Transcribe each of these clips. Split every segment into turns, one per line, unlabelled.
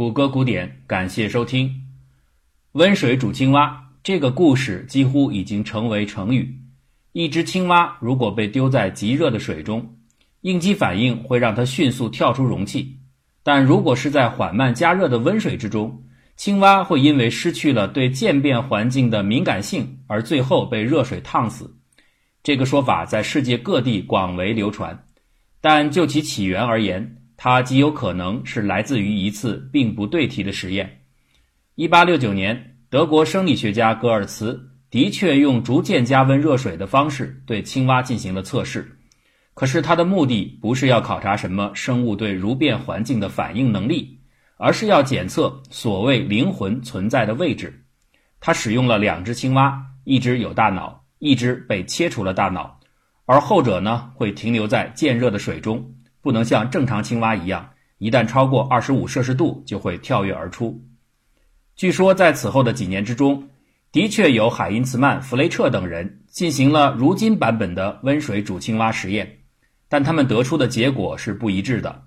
谷歌古典，感谢收听。温水煮青蛙这个故事几乎已经成为成语。一只青蛙如果被丢在极热的水中，应激反应会让它迅速跳出容器；但如果是在缓慢加热的温水之中，青蛙会因为失去了对渐变环境的敏感性，而最后被热水烫死。这个说法在世界各地广为流传，但就其起源而言，它极有可能是来自于一次并不对题的实验。一八六九年，德国生理学家格尔茨的确用逐渐加温热水的方式对青蛙进行了测试，可是他的目的不是要考察什么生物对如变环境的反应能力，而是要检测所谓灵魂存在的位置。他使用了两只青蛙，一只有大脑，一只被切除了大脑，而后者呢会停留在渐热的水中。不能像正常青蛙一样，一旦超过二十五摄氏度就会跳跃而出。据说在此后的几年之中，的确有海因茨曼、弗雷彻等人进行了如今版本的温水煮青蛙实验，但他们得出的结果是不一致的。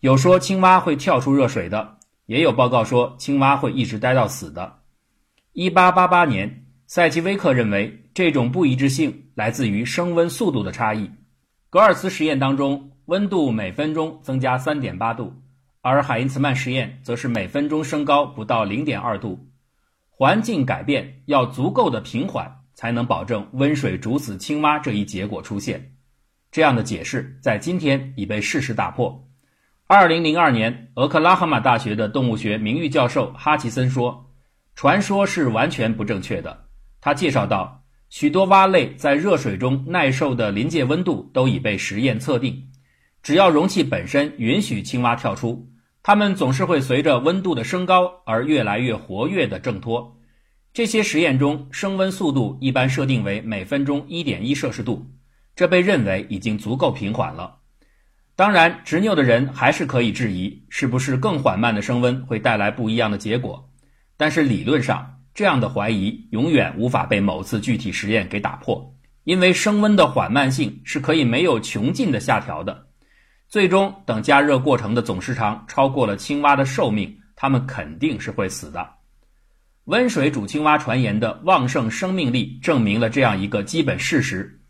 有说青蛙会跳出热水的，也有报告说青蛙会一直待到死的。一八八八年，塞奇威克认为这种不一致性来自于升温速度的差异。格尔茨实验当中。温度每分钟增加三点八度，而海因茨曼实验则是每分钟升高不到零点二度。环境改变要足够的平缓，才能保证温水煮死青蛙这一结果出现。这样的解释在今天已被事实打破。二零零二年，俄克拉荷马大学的动物学名誉教授哈奇森说：“传说是完全不正确的。”他介绍到，许多蛙类在热水中耐受的临界温度都已被实验测定。只要容器本身允许青蛙跳出，它们总是会随着温度的升高而越来越活跃的挣脱。这些实验中升温速度一般设定为每分钟一点一摄氏度，这被认为已经足够平缓了。当然，执拗的人还是可以质疑是不是更缓慢的升温会带来不一样的结果。但是理论上，这样的怀疑永远无法被某次具体实验给打破，因为升温的缓慢性是可以没有穷尽的下调的。最终，等加热过程的总时长超过了青蛙的寿命，它们肯定是会死的。温水煮青蛙传言的旺盛生命力证明了这样一个基本事实：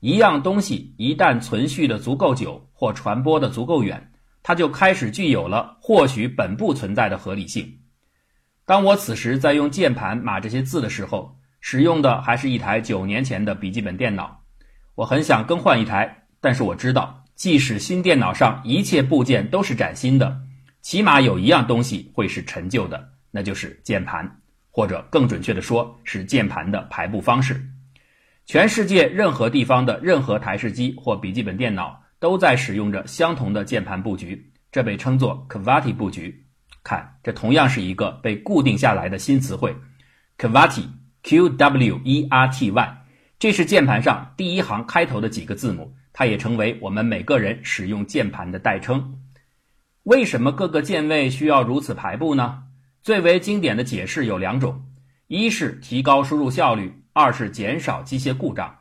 一样东西一旦存续的足够久或传播的足够远，它就开始具有了或许本不存在的合理性。当我此时在用键盘码这些字的时候，使用的还是一台九年前的笔记本电脑。我很想更换一台，但是我知道。即使新电脑上一切部件都是崭新的，起码有一样东西会是陈旧的，那就是键盘，或者更准确的说，是键盘的排布方式。全世界任何地方的任何台式机或笔记本电脑都在使用着相同的键盘布局，这被称作 Kvaty 布局。看，这同样是一个被固定下来的新词汇 kvati qwerty 这是键盘上第一行开头的几个字母。它也成为我们每个人使用键盘的代称。为什么各个键位需要如此排布呢？最为经典的解释有两种：一是提高输入效率，二是减少机械故障。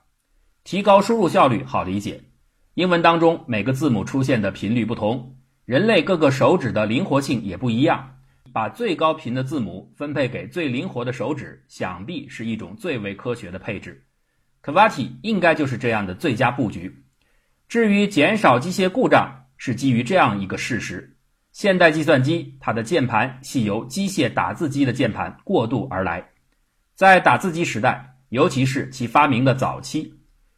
提高输入效率好理解，英文当中每个字母出现的频率不同，人类各个手指的灵活性也不一样，把最高频的字母分配给最灵活的手指，想必是一种最为科学的配置。Kavati 应该就是这样的最佳布局。至于减少机械故障，是基于这样一个事实：现代计算机它的键盘系由机械打字机的键盘过渡而来。在打字机时代，尤其是其发明的早期，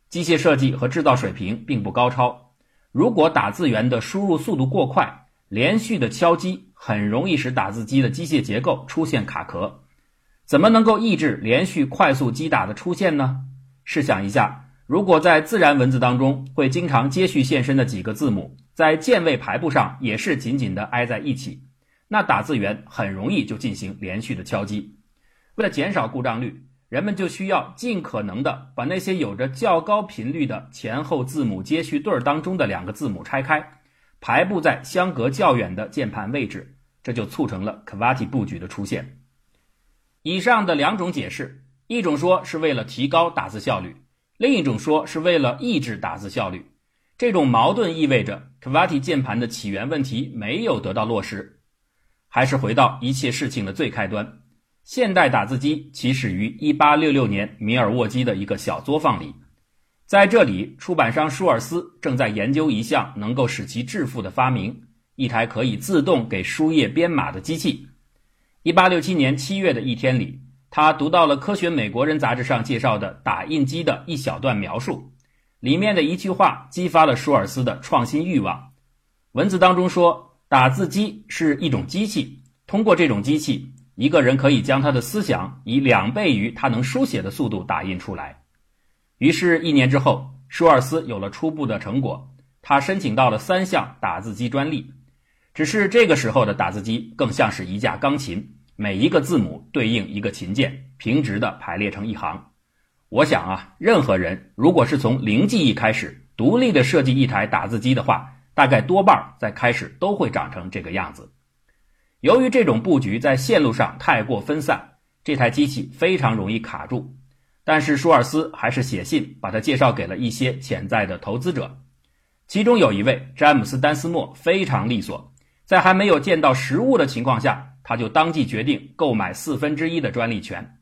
机械设计和制造水平并不高超。如果打字员的输入速度过快，连续的敲击很容易使打字机的机械结构出现卡壳。怎么能够抑制连续快速击打的出现呢？试想一下。如果在自然文字当中会经常接续现身的几个字母，在键位排布上也是紧紧的挨在一起，那打字员很容易就进行连续的敲击。为了减少故障率，人们就需要尽可能的把那些有着较高频率的前后字母接续对儿当中的两个字母拆开，排布在相隔较远的键盘位置，这就促成了 k v a t i 布局的出现。以上的两种解释，一种说是为了提高打字效率。另一种说是为了抑制打字效率，这种矛盾意味着 k v a t i 键盘的起源问题没有得到落实。还是回到一切事情的最开端。现代打字机起始于1866年米尔沃基的一个小作坊里，在这里，出版商舒尔斯正在研究一项能够使其致富的发明——一台可以自动给书页编码的机器。1867年7月的一天里，他读到了《科学美国人》杂志上介绍的打印机的一小段描述。里面的一句话激发了舒尔斯的创新欲望。文字当中说，打字机是一种机器，通过这种机器，一个人可以将他的思想以两倍于他能书写的速度打印出来。于是，一年之后，舒尔斯有了初步的成果，他申请到了三项打字机专利。只是这个时候的打字机更像是一架钢琴，每一个字母对应一个琴键，平直的排列成一行。我想啊，任何人如果是从零记忆开始独立的设计一台打字机的话，大概多半在开始都会长成这个样子。由于这种布局在线路上太过分散，这台机器非常容易卡住。但是舒尔斯还是写信把它介绍给了一些潜在的投资者，其中有一位詹姆斯·丹斯莫非常利索，在还没有见到实物的情况下，他就当即决定购买四分之一的专利权。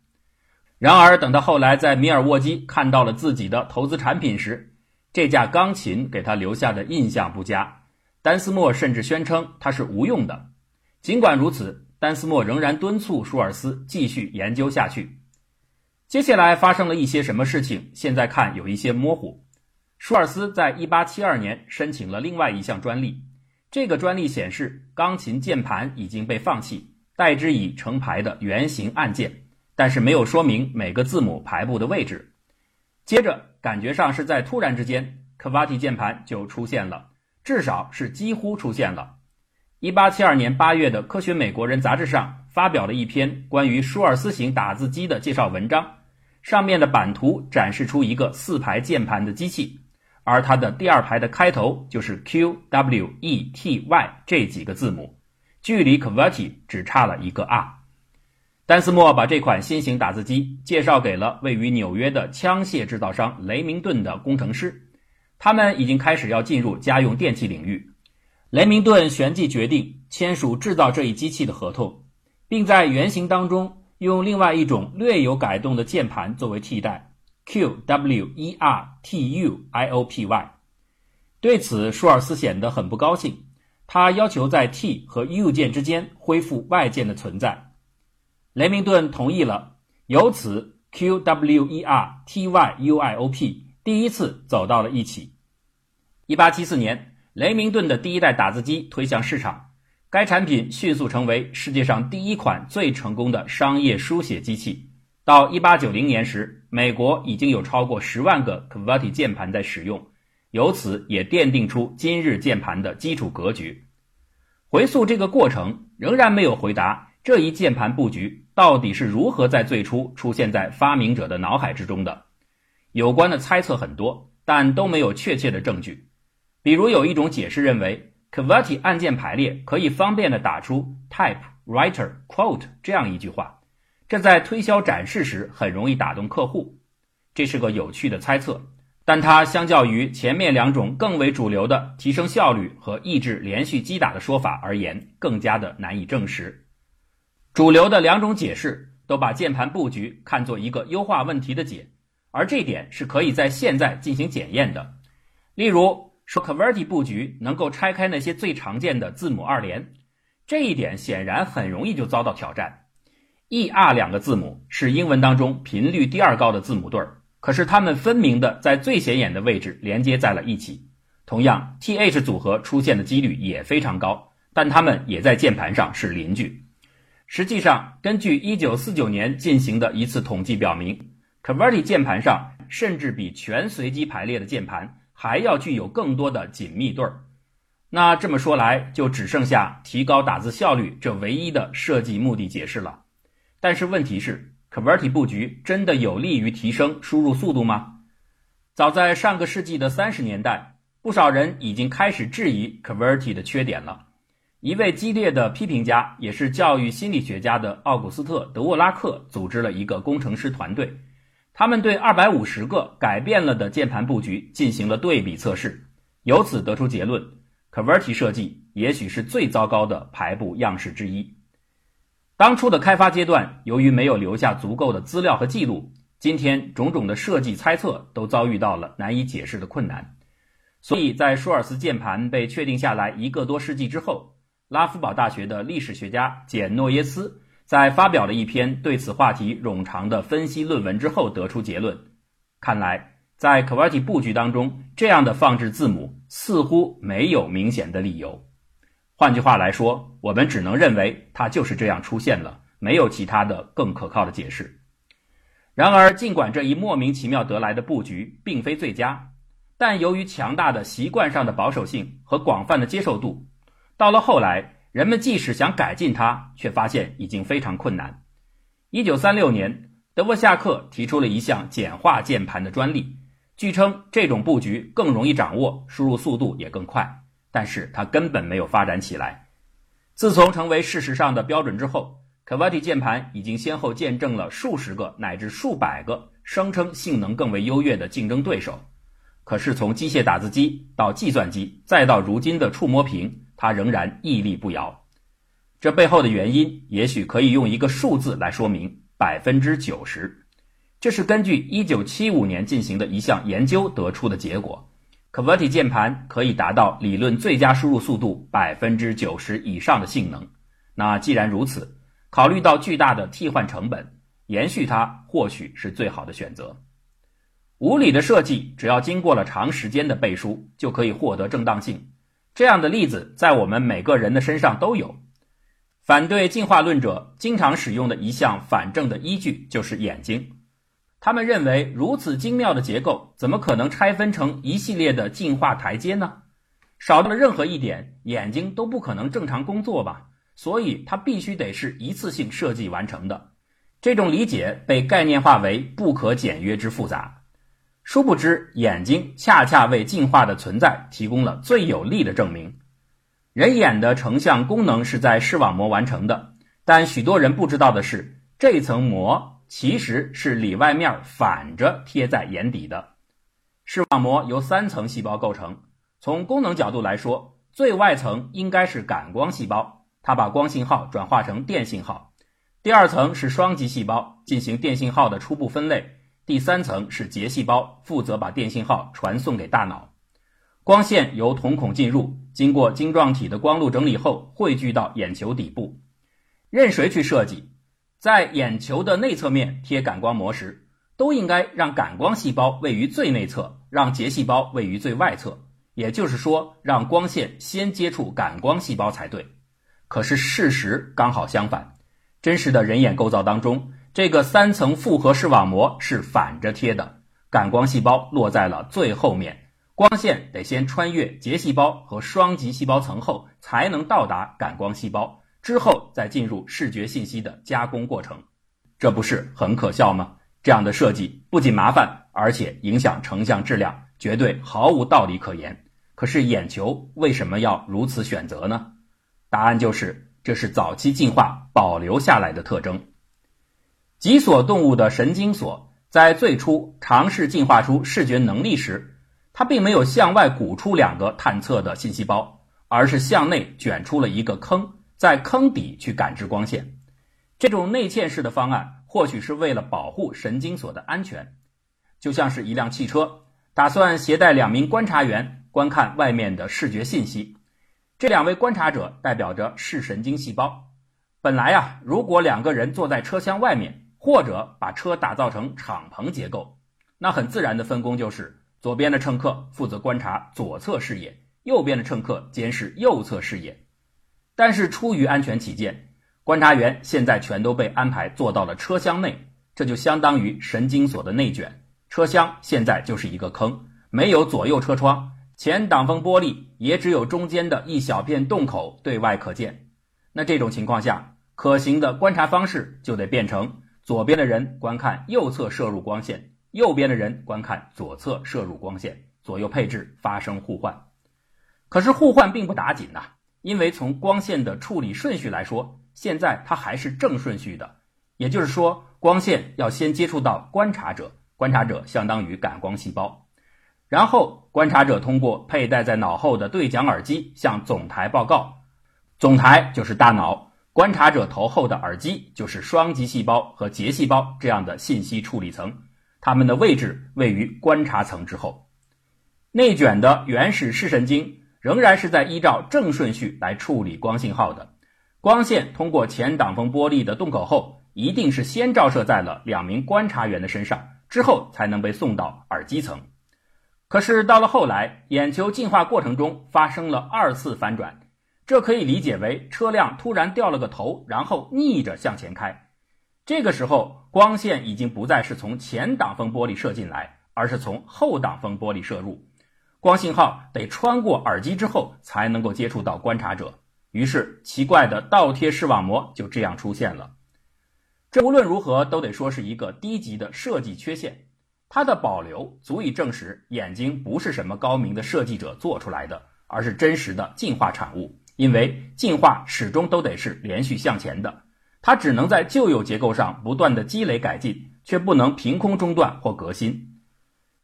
然而，等到后来在米尔沃基看到了自己的投资产品时，这架钢琴给他留下的印象不佳。丹斯莫甚至宣称它是无用的。尽管如此，丹斯莫仍然敦促舒尔斯继续研究下去。接下来发生了一些什么事情？现在看有一些模糊。舒尔斯在1872年申请了另外一项专利，这个专利显示钢琴键盘已经被放弃，代之以成排的圆形按键。但是没有说明每个字母排布的位置。接着，感觉上是在突然之间，k v a t i 键盘就出现了，至少是几乎出现了。1872年8月的《科学美国人》杂志上发表了一篇关于舒尔斯型打字机的介绍文章，上面的版图展示出一个四排键盘的机器，而它的第二排的开头就是 Q、W、E、T、Y 这几个字母，距离 k v a t i 只差了一个 R。丹斯莫把这款新型打字机介绍给了位于纽约的枪械制造商雷明顿的工程师，他们已经开始要进入家用电器领域。雷明顿旋即决定签署制造这一机器的合同，并在原型当中用另外一种略有改动的键盘作为替代，Q W E R T U I O P Y。对此，舒尔斯显得很不高兴，他要求在 T 和 U 键之间恢复 Y 键的存在。雷明顿同意了，由此 Q W E R T Y U I O P 第一次走到了一起。一八七四年，雷明顿的第一代打字机推向市场，该产品迅速成为世界上第一款最成功的商业书写机器。到一八九零年时，美国已经有超过十万个 QWERTY 键盘在使用，由此也奠定出今日键盘的基础格局。回溯这个过程，仍然没有回答。这一键盘布局到底是如何在最初出现在发明者的脑海之中的？有关的猜测很多，但都没有确切的证据。比如有一种解释认为，QWERTY 按键排列可以方便的打出 type writer quote 这样一句话，这在推销展示时很容易打动客户。这是个有趣的猜测，但它相较于前面两种更为主流的提升效率和抑制连续击打的说法而言，更加的难以证实。主流的两种解释都把键盘布局看作一个优化问题的解，而这点是可以在现在进行检验的。例如，说 QWERTY 布局能够拆开那些最常见的字母二连，这一点显然很容易就遭到挑战。E、R 两个字母是英文当中频率第二高的字母对儿，可是它们分明的在最显眼的位置连接在了一起。同样，T、H 组合出现的几率也非常高，但它们也在键盘上是邻居。实际上，根据1949年进行的一次统计表明，QWERTY 键盘上甚至比全随机排列的键盘还要具有更多的紧密对儿。那这么说来，就只剩下提高打字效率这唯一的设计目的解释了。但是问题是，QWERTY 布局真的有利于提升输入速度吗？早在上个世纪的三十年代，不少人已经开始质疑 QWERTY 的缺点了。一位激烈的批评家，也是教育心理学家的奥古斯特·德沃拉克组织了一个工程师团队，他们对二百五十个改变了的键盘布局进行了对比测试，由此得出结论：QWERTY 设计也许是最糟糕的排布样式之一。当初的开发阶段，由于没有留下足够的资料和记录，今天种种的设计猜测都遭遇到了难以解释的困难。所以在舒尔斯键盘被确定下来一个多世纪之后，拉夫堡大学的历史学家简诺耶斯在发表了一篇对此话题冗长的分析论文之后，得出结论：看来在 QWERTY 布局当中，这样的放置字母似乎没有明显的理由。换句话来说，我们只能认为它就是这样出现了，没有其他的更可靠的解释。然而，尽管这一莫名其妙得来的布局并非最佳，但由于强大的习惯上的保守性和广泛的接受度，到了后来，人们即使想改进它，却发现已经非常困难。一九三六年，德沃夏克提出了一项简化键盘的专利，据称这种布局更容易掌握，输入速度也更快。但是它根本没有发展起来。自从成为事实上的标准之后，QWERTY 键盘已经先后见证了数十个乃至数百个声称性能更为优越的竞争对手。可是从机械打字机到计算机，再到如今的触摸屏，它仍然屹立不摇。这背后的原因，也许可以用一个数字来说明：百分之九十。这是根据1975年进行的一项研究得出的结果。QWERTY 键盘可以达到理论最佳输入速度百分之九十以上的性能。那既然如此，考虑到巨大的替换成本，延续它或许是最好的选择。无理的设计，只要经过了长时间的背书，就可以获得正当性。这样的例子在我们每个人的身上都有。反对进化论者经常使用的一项反证的依据就是眼睛。他们认为，如此精妙的结构，怎么可能拆分成一系列的进化台阶呢？少掉了任何一点，眼睛都不可能正常工作吧？所以，它必须得是一次性设计完成的。这种理解被概念化为不可简约之复杂。殊不知，眼睛恰恰为进化的存在提供了最有力的证明。人眼的成像功能是在视网膜完成的，但许多人不知道的是，这层膜。其实是里外面反着贴在眼底的。视网膜由三层细胞构成。从功能角度来说，最外层应该是感光细胞，它把光信号转化成电信号。第二层是双极细胞，进行电信号的初步分类。第三层是结细胞，负责把电信号传送给大脑。光线由瞳孔进入，经过晶状体的光路整理后，汇聚到眼球底部。任谁去设计？在眼球的内侧面贴感光膜时，都应该让感光细胞位于最内侧，让结细胞位于最外侧。也就是说，让光线先接触感光细胞才对。可是事实刚好相反，真实的人眼构造当中，这个三层复合视网膜是反着贴的，感光细胞落在了最后面，光线得先穿越结细胞和双极细胞层后，才能到达感光细胞。之后再进入视觉信息的加工过程，这不是很可笑吗？这样的设计不仅麻烦，而且影响成像质量，绝对毫无道理可言。可是眼球为什么要如此选择呢？答案就是，这是早期进化保留下来的特征。脊索动物的神经索在最初尝试进化出视觉能力时，它并没有向外鼓出两个探测的信息包，而是向内卷出了一个坑。在坑底去感知光线，这种内嵌式的方案或许是为了保护神经索的安全，就像是一辆汽车打算携带两名观察员观看外面的视觉信息，这两位观察者代表着视神经细胞。本来啊，如果两个人坐在车厢外面，或者把车打造成敞篷结构，那很自然的分工就是：左边的乘客负责观察左侧视野，右边的乘客监视右侧视野。但是出于安全起见，观察员现在全都被安排坐到了车厢内，这就相当于神经锁的内卷。车厢现在就是一个坑，没有左右车窗，前挡风玻璃也只有中间的一小片洞口对外可见。那这种情况下，可行的观察方式就得变成左边的人观看右侧射入光线，右边的人观看左侧射入光线，左右配置发生互换。可是互换并不打紧呐。因为从光线的处理顺序来说，现在它还是正顺序的，也就是说，光线要先接触到观察者，观察者相当于感光细胞，然后观察者通过佩戴在脑后的对讲耳机向总台报告，总台就是大脑，观察者头后的耳机就是双极细胞和节细胞这样的信息处理层，它们的位置位于观察层之后。内卷的原始视神经仍然是在依照正顺序来处理光信号的，光线通过前挡风玻璃的洞口后，一定是先照射在了两名观察员的身上，之后才能被送到耳机层。可是到了后来，眼球进化过程中发生了二次反转，这可以理解为车辆突然掉了个头，然后逆着向前开。这个时候，光线已经不再是从前挡风玻璃射进来，而是从后挡风玻璃射入。光信号得穿过耳机之后才能够接触到观察者，于是奇怪的倒贴视网膜就这样出现了。这无论如何都得说是一个低级的设计缺陷。它的保留足以证实眼睛不是什么高明的设计者做出来的，而是真实的进化产物。因为进化始终都得是连续向前的，它只能在旧有结构上不断的积累改进，却不能凭空中断或革新。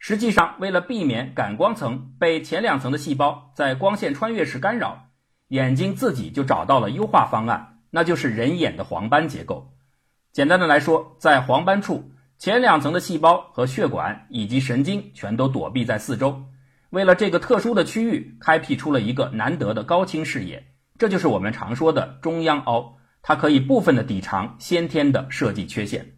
实际上，为了避免感光层被前两层的细胞在光线穿越时干扰，眼睛自己就找到了优化方案，那就是人眼的黄斑结构。简单的来说，在黄斑处。前两层的细胞和血管以及神经全都躲避在四周，为了这个特殊的区域，开辟出了一个难得的高清视野，这就是我们常说的中央凹，它可以部分的抵偿先天的设计缺陷。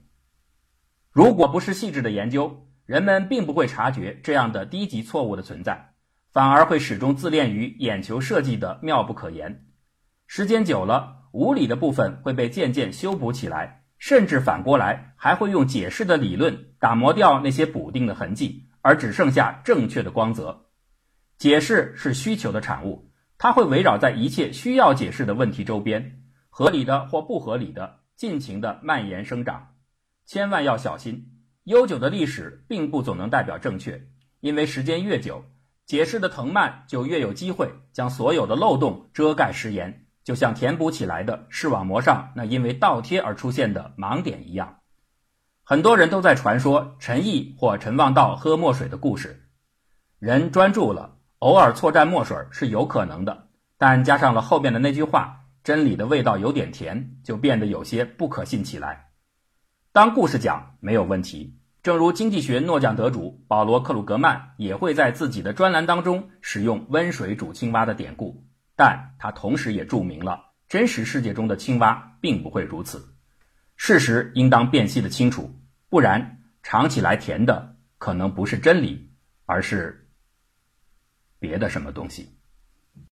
如果不是细致的研究，人们并不会察觉这样的低级错误的存在，反而会始终自恋于眼球设计的妙不可言。时间久了，无理的部分会被渐渐修补起来。甚至反过来，还会用解释的理论打磨掉那些补丁的痕迹，而只剩下正确的光泽。解释是需求的产物，它会围绕在一切需要解释的问题周边，合理的或不合理的，尽情的蔓延生长。千万要小心，悠久的历史并不总能代表正确，因为时间越久，解释的藤蔓就越有机会将所有的漏洞遮盖食言。就像填补起来的视网膜上那因为倒贴而出现的盲点一样，很多人都在传说陈毅或陈望道喝墨水的故事。人专注了，偶尔错蘸墨水是有可能的，但加上了后面的那句话“真理的味道有点甜”，就变得有些不可信起来。当故事讲没有问题，正如经济学诺奖得主保罗·克鲁格曼也会在自己的专栏当中使用“温水煮青蛙”的典故。但他同时也注明了，真实世界中的青蛙并不会如此。事实应当辨析的清楚，不然尝起来甜的可能不是真理，而是别的什么东西。